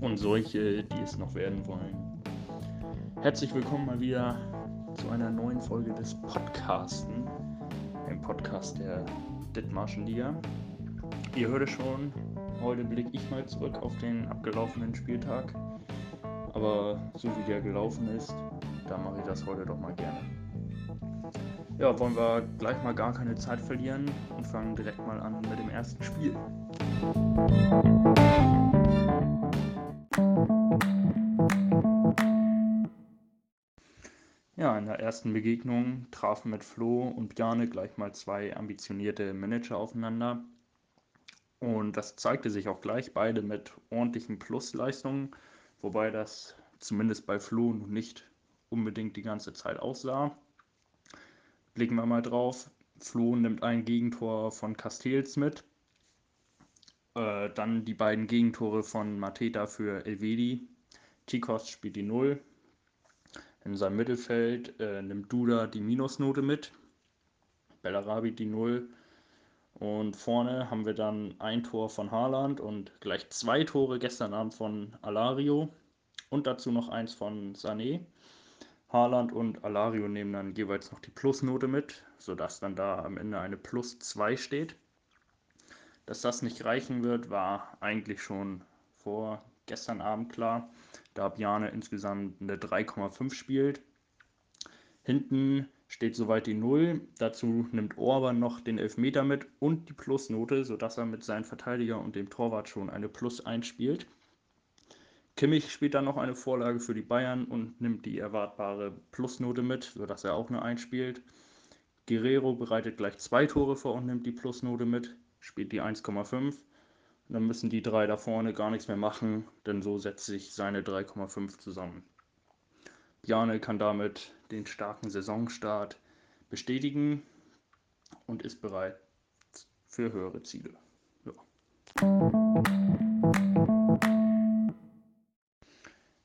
Und solche, die es noch werden wollen. Herzlich willkommen mal wieder zu einer neuen Folge des Podcasten, dem Podcast der Dithmarschen Liga. Ihr hört es schon, heute blicke ich mal zurück auf den abgelaufenen Spieltag. Aber so wie der gelaufen ist, da mache ich das heute doch mal gerne. Ja, wollen wir gleich mal gar keine Zeit verlieren und fangen direkt mal an mit dem ersten Spiel. Ja, in der ersten Begegnung trafen mit Flo und Bjarne gleich mal zwei ambitionierte Manager aufeinander. Und das zeigte sich auch gleich, beide mit ordentlichen Plusleistungen, wobei das zumindest bei Flo noch nicht unbedingt die ganze Zeit aussah. Blicken wir mal drauf. Flo nimmt ein Gegentor von Castells mit. Äh, dann die beiden Gegentore von Mateta für Elvedi. Tikos spielt die 0. In seinem Mittelfeld äh, nimmt Duda die Minusnote mit. Bellarabi die 0. Und vorne haben wir dann ein Tor von Haaland und gleich zwei Tore gestern Abend von Alario und dazu noch eins von Sané. Haaland und Alario nehmen dann jeweils noch die Plusnote mit, sodass dann da am Ende eine Plus 2 steht. Dass das nicht reichen wird, war eigentlich schon vor gestern Abend klar, da Bjane insgesamt eine 3,5 spielt. Hinten steht soweit die 0. Dazu nimmt Orban noch den Elfmeter mit und die Plusnote, sodass er mit seinem Verteidiger und dem Torwart schon eine Plus 1 spielt. Kimmich spielt dann noch eine Vorlage für die Bayern und nimmt die erwartbare Plusnote mit, sodass er auch eine einspielt. Guerrero bereitet gleich zwei Tore vor und nimmt die Plusnote mit, spielt die 1,5. Und dann müssen die drei da vorne gar nichts mehr machen, denn so setzt sich seine 3,5 zusammen. Bjarne kann damit den starken Saisonstart bestätigen und ist bereit für höhere Ziele. Ja.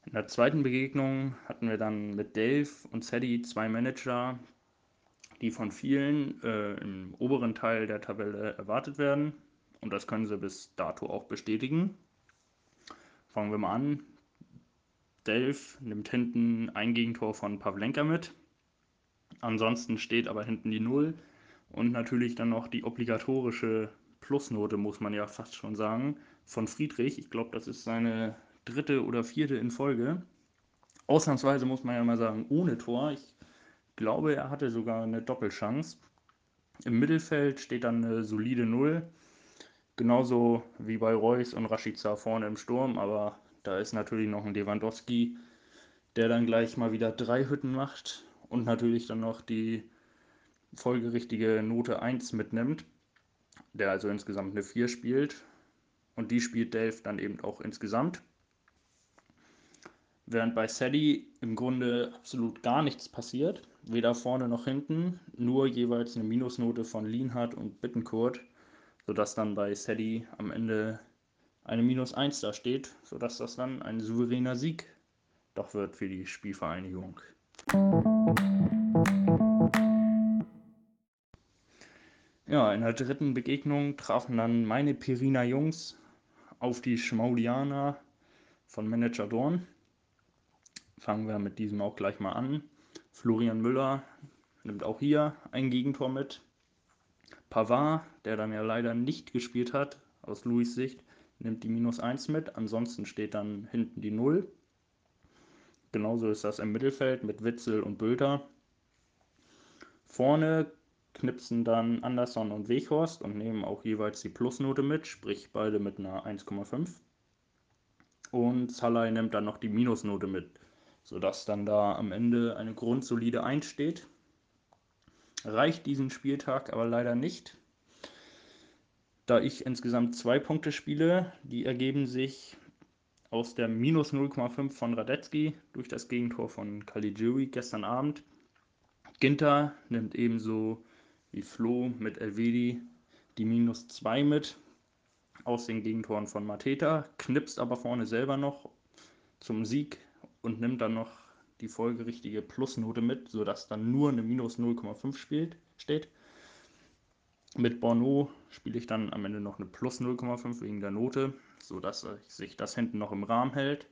In der zweiten Begegnung hatten wir dann mit Dave und Sadie zwei Manager, die von vielen äh, im oberen Teil der Tabelle erwartet werden. Und das können sie bis dato auch bestätigen. Fangen wir mal an. Dave nimmt hinten ein Gegentor von Pavlenka mit. Ansonsten steht aber hinten die Null und natürlich dann noch die obligatorische Plusnote, muss man ja fast schon sagen, von Friedrich. Ich glaube, das ist seine dritte oder vierte in Folge. Ausnahmsweise muss man ja mal sagen, ohne Tor. Ich glaube, er hatte sogar eine Doppelchance. Im Mittelfeld steht dann eine solide Null. Genauso wie bei Reus und Rashica vorne im Sturm, aber da ist natürlich noch ein Lewandowski, der dann gleich mal wieder drei Hütten macht und natürlich dann noch die folgerichtige Note 1 mitnimmt, der also insgesamt eine 4 spielt. Und die spielt Dave dann eben auch insgesamt. Während bei Sadie im Grunde absolut gar nichts passiert, weder vorne noch hinten, nur jeweils eine Minusnote von Lienhardt und Bittenkurt, sodass dann bei Sadie am Ende eine Minus 1 da steht, sodass das dann ein souveräner Sieg doch wird für die Spielvereinigung. Ja, in der dritten Begegnung trafen dann meine Pirina Jungs auf die Schmaulianer von Manager Dorn. Fangen wir mit diesem auch gleich mal an. Florian Müller nimmt auch hier ein Gegentor mit. Pavard, der dann ja leider nicht gespielt hat, aus Louis Sicht, nimmt die minus 1 mit. Ansonsten steht dann hinten die 0. Genauso ist das im Mittelfeld mit Witzel und Bülter. Vorne knipsen dann Anderson und Weghorst und nehmen auch jeweils die Plusnote mit, sprich beide mit einer 1,5. Und Salai nimmt dann noch die Minusnote mit sodass dann da am Ende eine grundsolide 1 steht. Reicht diesen Spieltag aber leider nicht, da ich insgesamt zwei Punkte spiele. Die ergeben sich aus der minus 0,5 von Radetzky durch das Gegentor von Caligiuri gestern Abend. Ginter nimmt ebenso wie Flo mit Elvedi die minus 2 mit aus den Gegentoren von Mateta, knipst aber vorne selber noch zum Sieg und nimmt dann noch die folgerichtige Plusnote mit, sodass dann nur eine minus 0,5 steht. Mit Borno spiele ich dann am Ende noch eine plus 0,5 wegen der Note, sodass sich das hinten noch im Rahmen hält.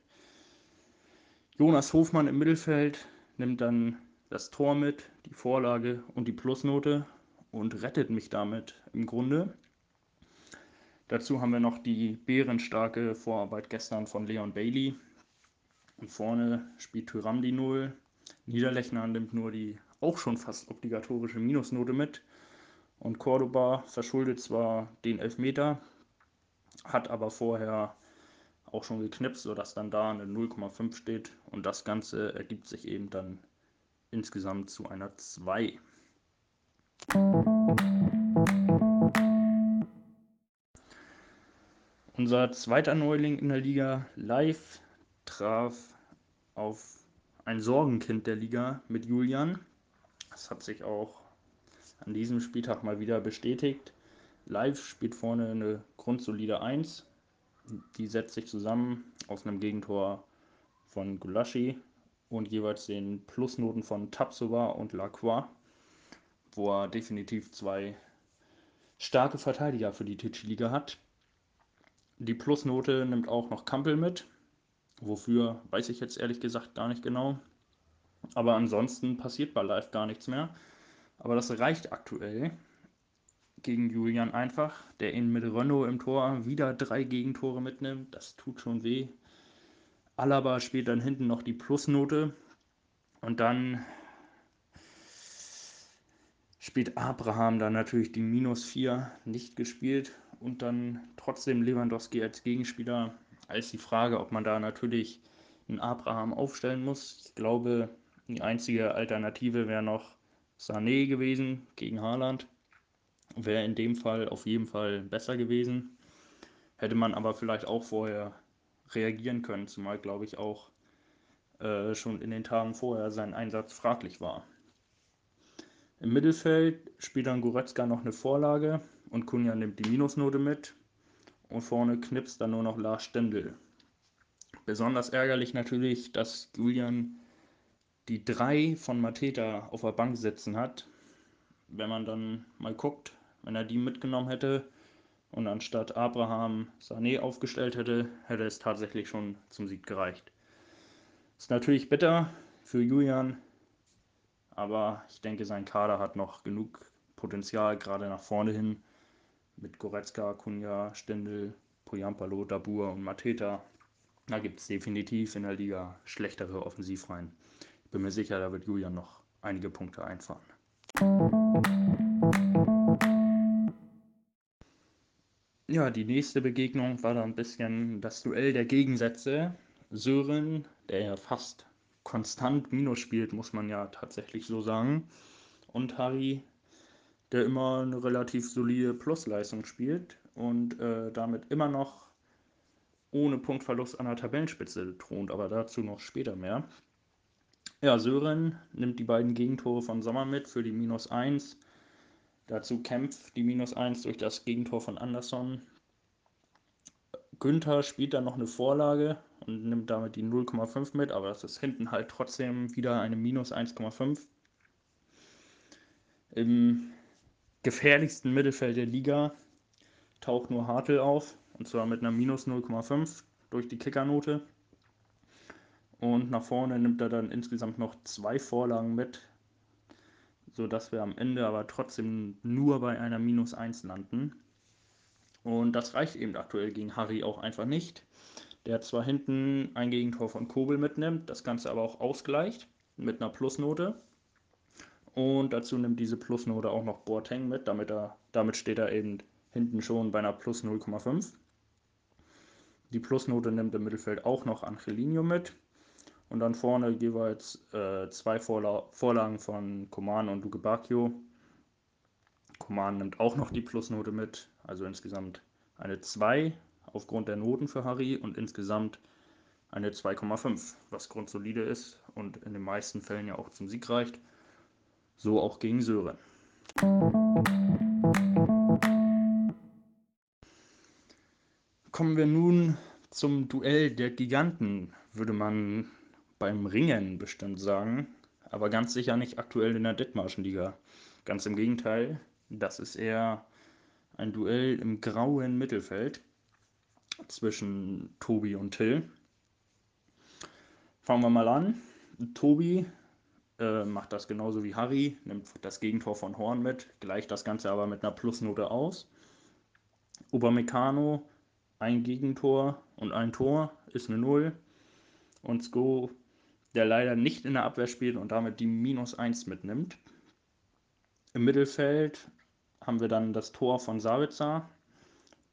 Jonas Hofmann im Mittelfeld nimmt dann das Tor mit, die Vorlage und die Plusnote und rettet mich damit im Grunde. Dazu haben wir noch die bärenstarke Vorarbeit gestern von Leon Bailey. Und vorne spielt Tyram die 0. Niederlechner nimmt nur die auch schon fast obligatorische Minusnote mit. Und Cordoba verschuldet zwar den Elfmeter, hat aber vorher auch schon geknipst, sodass dann da eine 0,5 steht. Und das Ganze ergibt sich eben dann insgesamt zu einer 2. Unser zweiter Neuling in der Liga live traf auf ein Sorgenkind der Liga mit Julian. Das hat sich auch an diesem Spieltag mal wieder bestätigt. Live spielt vorne eine grundsolide 1. Die setzt sich zusammen aus einem Gegentor von Gulaschi und jeweils den Plusnoten von Tapsova und Lacroix, wo er definitiv zwei starke Verteidiger für die Ticci-Liga hat. Die Plusnote nimmt auch noch Kampel mit. Wofür weiß ich jetzt ehrlich gesagt gar nicht genau. Aber ansonsten passiert bei Live gar nichts mehr. Aber das reicht aktuell gegen Julian einfach, der ihn mit Renault im Tor wieder drei Gegentore mitnimmt. Das tut schon weh. Alaba spielt dann hinten noch die Plusnote. Und dann spielt Abraham dann natürlich die Minus 4 nicht gespielt. Und dann trotzdem Lewandowski als Gegenspieler. Als die Frage, ob man da natürlich einen Abraham aufstellen muss. Ich glaube, die einzige Alternative wäre noch Sané gewesen gegen Haaland. Wäre in dem Fall auf jeden Fall besser gewesen. Hätte man aber vielleicht auch vorher reagieren können, zumal glaube ich auch äh, schon in den Tagen vorher sein Einsatz fraglich war. Im Mittelfeld spielt dann Goretzka noch eine Vorlage und Kunja nimmt die Minusnote mit. Und vorne knipst dann nur noch Lars Stendel. Besonders ärgerlich natürlich, dass Julian die drei von Mateta auf der Bank sitzen hat. Wenn man dann mal guckt, wenn er die mitgenommen hätte und anstatt Abraham Sané aufgestellt hätte, hätte es tatsächlich schon zum Sieg gereicht. Ist natürlich bitter für Julian, aber ich denke, sein Kader hat noch genug Potenzial, gerade nach vorne hin, mit Goretzka, Kunja, Stendel, Poyampalo, Dabur und Mateta. Da gibt es definitiv in der Liga schlechtere Offensivreihen bin mir sicher, da wird Julian noch einige Punkte einfahren. Ja, die nächste Begegnung war dann ein bisschen das Duell der Gegensätze. Sören, der ja fast konstant Minus spielt, muss man ja tatsächlich so sagen. Und Harry, der immer eine relativ solide Plusleistung spielt und äh, damit immer noch ohne Punktverlust an der Tabellenspitze thront, aber dazu noch später mehr. Ja, Sören nimmt die beiden Gegentore von Sommer mit für die minus 1. Dazu kämpft die minus 1 durch das Gegentor von Anderson. Günther spielt dann noch eine Vorlage und nimmt damit die 0,5 mit, aber das ist hinten halt trotzdem wieder eine minus 1,5. Im gefährlichsten Mittelfeld der Liga taucht nur Hartl auf, und zwar mit einer minus 0,5 durch die Kickernote. Und nach vorne nimmt er dann insgesamt noch zwei Vorlagen mit, sodass wir am Ende aber trotzdem nur bei einer Minus 1 landen. Und das reicht eben aktuell gegen Harry auch einfach nicht. Der zwar hinten ein Gegentor von Kobel mitnimmt, das Ganze aber auch ausgleicht mit einer Plusnote. Und dazu nimmt diese Plusnote auch noch Boateng mit, damit, er, damit steht er eben hinten schon bei einer Plus 0,5. Die Plusnote nimmt im Mittelfeld auch noch Angelino mit. Und dann vorne jeweils äh, zwei Vorla Vorlagen von Coman und Duke Bacchio. Coman nimmt auch noch die Plusnote mit, also insgesamt eine 2 aufgrund der Noten für Harry und insgesamt eine 2,5, was grundsolide ist und in den meisten Fällen ja auch zum Sieg reicht. So auch gegen Sören. Kommen wir nun zum Duell der Giganten, würde man beim Ringen bestimmt sagen, aber ganz sicher nicht aktuell in der Dithmarschen Liga. Ganz im Gegenteil, das ist eher ein Duell im grauen Mittelfeld zwischen Tobi und Till. Fangen wir mal an. Tobi äh, macht das genauso wie Harry, nimmt das Gegentor von Horn mit, gleicht das Ganze aber mit einer Plusnote aus. Obermecano, ein Gegentor und ein Tor ist eine Null. Und Sko, der leider nicht in der Abwehr spielt und damit die Minus 1 mitnimmt. Im Mittelfeld haben wir dann das Tor von Savitzer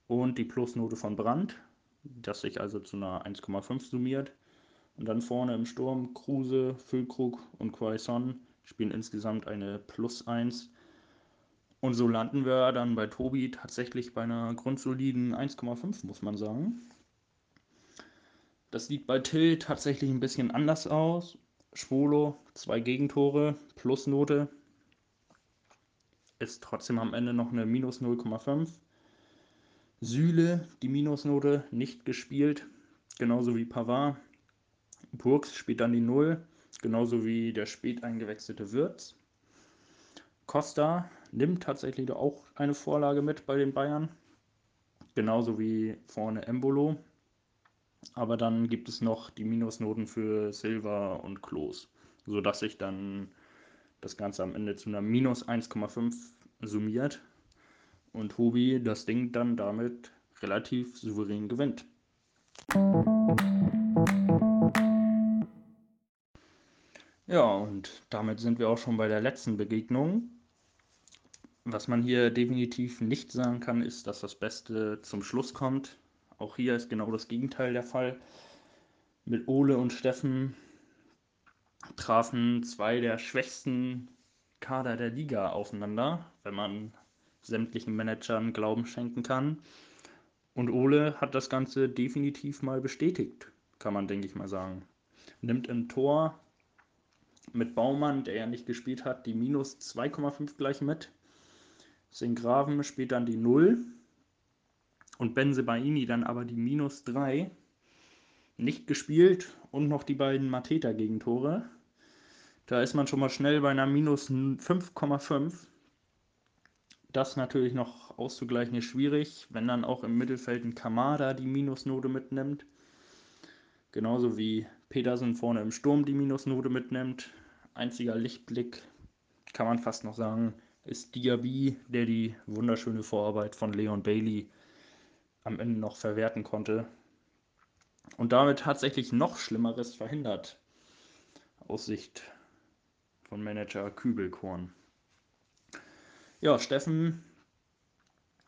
und die Plusnote von Brandt, das sich also zu einer 1,5 summiert. Und dann vorne im Sturm Kruse, Füllkrug und Quaison spielen insgesamt eine Plus 1. Und so landen wir dann bei Tobi tatsächlich bei einer grundsoliden 1,5, muss man sagen. Das sieht bei Till tatsächlich ein bisschen anders aus. Schwolo, zwei Gegentore, Plusnote. Ist trotzdem am Ende noch eine Minus 0,5. Sühle, die Minusnote, nicht gespielt. Genauso wie Pavard. Burgs spielt dann die 0, genauso wie der spät eingewechselte Wirtz. Costa nimmt tatsächlich auch eine Vorlage mit bei den Bayern, genauso wie vorne Embolo. Aber dann gibt es noch die Minusnoten für Silva und Klos, sodass sich dann das Ganze am Ende zu einer minus 1,5 summiert und Hubi das Ding dann damit relativ souverän gewinnt. Ja, und damit sind wir auch schon bei der letzten Begegnung. Was man hier definitiv nicht sagen kann, ist, dass das Beste zum Schluss kommt. Auch hier ist genau das Gegenteil der Fall. Mit Ole und Steffen trafen zwei der schwächsten Kader der Liga aufeinander, wenn man sämtlichen Managern Glauben schenken kann. Und Ole hat das Ganze definitiv mal bestätigt, kann man, denke ich mal sagen. Nimmt im Tor mit Baumann, der ja nicht gespielt hat, die minus 2,5 gleich mit. Singraven spielt dann die 0 und Benzebaini dann aber die minus 3. Nicht gespielt und noch die beiden Mateta-Gegentore. Da ist man schon mal schnell bei einer minus 5,5. Das natürlich noch auszugleichen ist schwierig, wenn dann auch im Mittelfeld ein Kamada die Minusnote mitnimmt. Genauso wie Petersen vorne im Sturm die Minusnote mitnimmt. Einziger Lichtblick, kann man fast noch sagen, ist Diaby, der die wunderschöne Vorarbeit von Leon Bailey am Ende noch verwerten konnte. Und damit tatsächlich noch Schlimmeres verhindert. Aus Sicht von Manager Kübelkorn. Ja, Steffen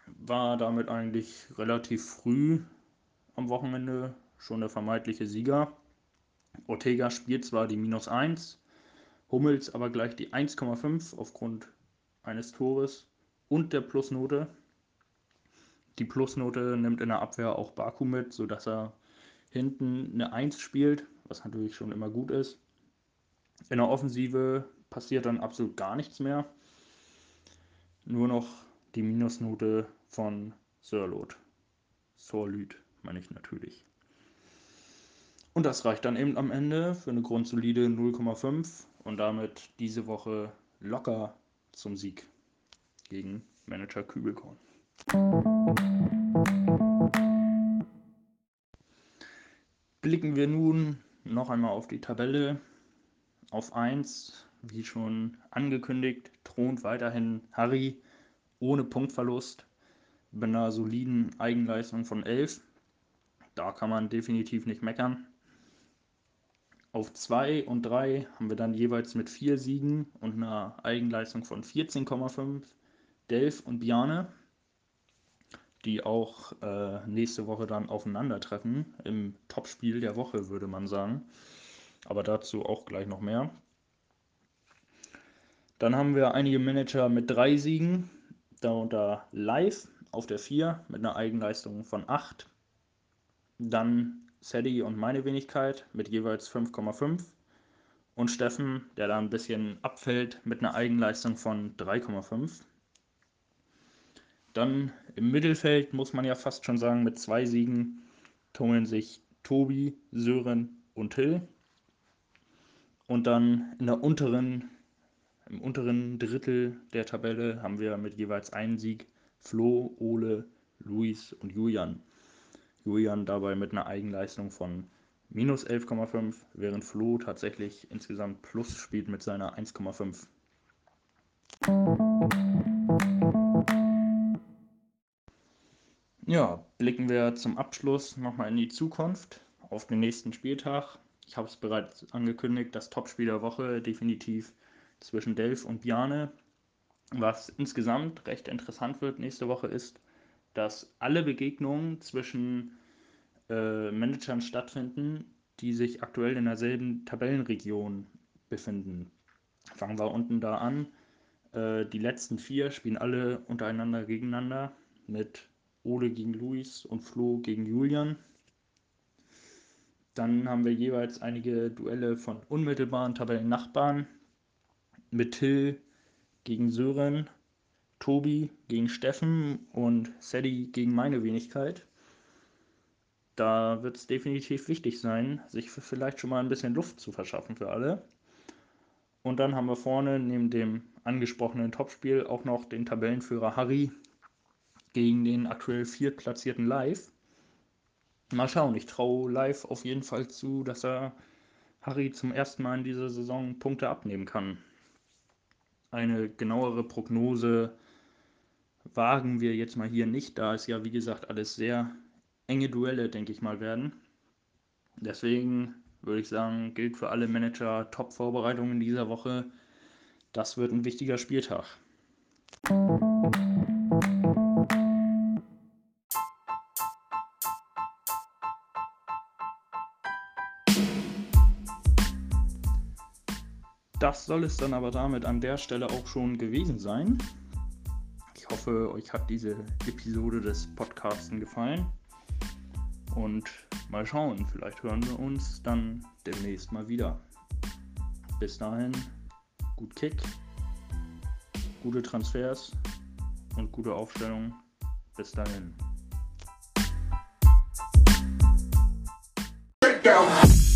war damit eigentlich relativ früh am Wochenende schon der vermeintliche Sieger. Ortega spielt zwar die minus 1, Hummels aber gleich die 1,5 aufgrund eines Tores und der Plusnote. Die Plusnote nimmt in der Abwehr auch Baku mit, sodass er hinten eine 1 spielt, was natürlich schon immer gut ist. In der Offensive passiert dann absolut gar nichts mehr. Nur noch die Minusnote von Sirlot. Sorlüt, meine ich natürlich. Und das reicht dann eben am Ende für eine grundsolide 0,5 und damit diese Woche locker zum Sieg gegen Manager Kübelkorn. Blicken wir nun noch einmal auf die Tabelle. Auf 1, wie schon angekündigt, thront weiterhin Harry ohne Punktverlust mit einer soliden Eigenleistung von 11. Da kann man definitiv nicht meckern. Auf 2 und 3 haben wir dann jeweils mit 4 Siegen und einer Eigenleistung von 14,5 Delf und Biane, die auch äh, nächste Woche dann aufeinandertreffen. Im Topspiel der Woche, würde man sagen. Aber dazu auch gleich noch mehr. Dann haben wir einige Manager mit 3 Siegen, darunter Live auf der 4 mit einer Eigenleistung von 8. Dann Sadie und meine Wenigkeit mit jeweils 5,5 und Steffen, der da ein bisschen abfällt mit einer Eigenleistung von 3,5. Dann im Mittelfeld muss man ja fast schon sagen, mit zwei Siegen tummeln sich Tobi, Sören und Till. Und dann in der unteren, im unteren Drittel der Tabelle haben wir mit jeweils einem Sieg Flo, Ole, Luis und Julian. Julian dabei mit einer Eigenleistung von minus 11,5, während Flo tatsächlich insgesamt plus spielt mit seiner 1,5. Ja, blicken wir zum Abschluss nochmal in die Zukunft, auf den nächsten Spieltag. Ich habe es bereits angekündigt, das Topspiel der Woche definitiv zwischen Delf und Bjane. Was insgesamt recht interessant wird nächste Woche ist, dass alle Begegnungen zwischen äh, Managern stattfinden, die sich aktuell in derselben Tabellenregion befinden. Fangen wir unten da an. Äh, die letzten vier spielen alle untereinander gegeneinander mit Ole gegen Luis und Flo gegen Julian. Dann haben wir jeweils einige Duelle von unmittelbaren Tabellennachbarn mit Till gegen Sören, Tobi gegen Steffen und Sadie gegen meine Wenigkeit. Da wird es definitiv wichtig sein, sich vielleicht schon mal ein bisschen Luft zu verschaffen für alle. Und dann haben wir vorne neben dem angesprochenen Topspiel auch noch den Tabellenführer Harry gegen den aktuell viertplatzierten Live. Mal schauen, ich traue Live auf jeden Fall zu, dass er Harry zum ersten Mal in dieser Saison Punkte abnehmen kann. Eine genauere Prognose wagen wir jetzt mal hier nicht, da es ja wie gesagt alles sehr enge Duelle, denke ich mal, werden. Deswegen würde ich sagen, gilt für alle Manager Top-Vorbereitungen dieser Woche. Das wird ein wichtiger Spieltag. Das soll es dann aber damit an der Stelle auch schon gewesen sein. Ich hoffe, euch hat diese Episode des Podcasts gefallen. Und mal schauen, vielleicht hören wir uns dann demnächst mal wieder. Bis dahin, gut Kick, gute Transfers und gute Aufstellung. Bis dahin. Down.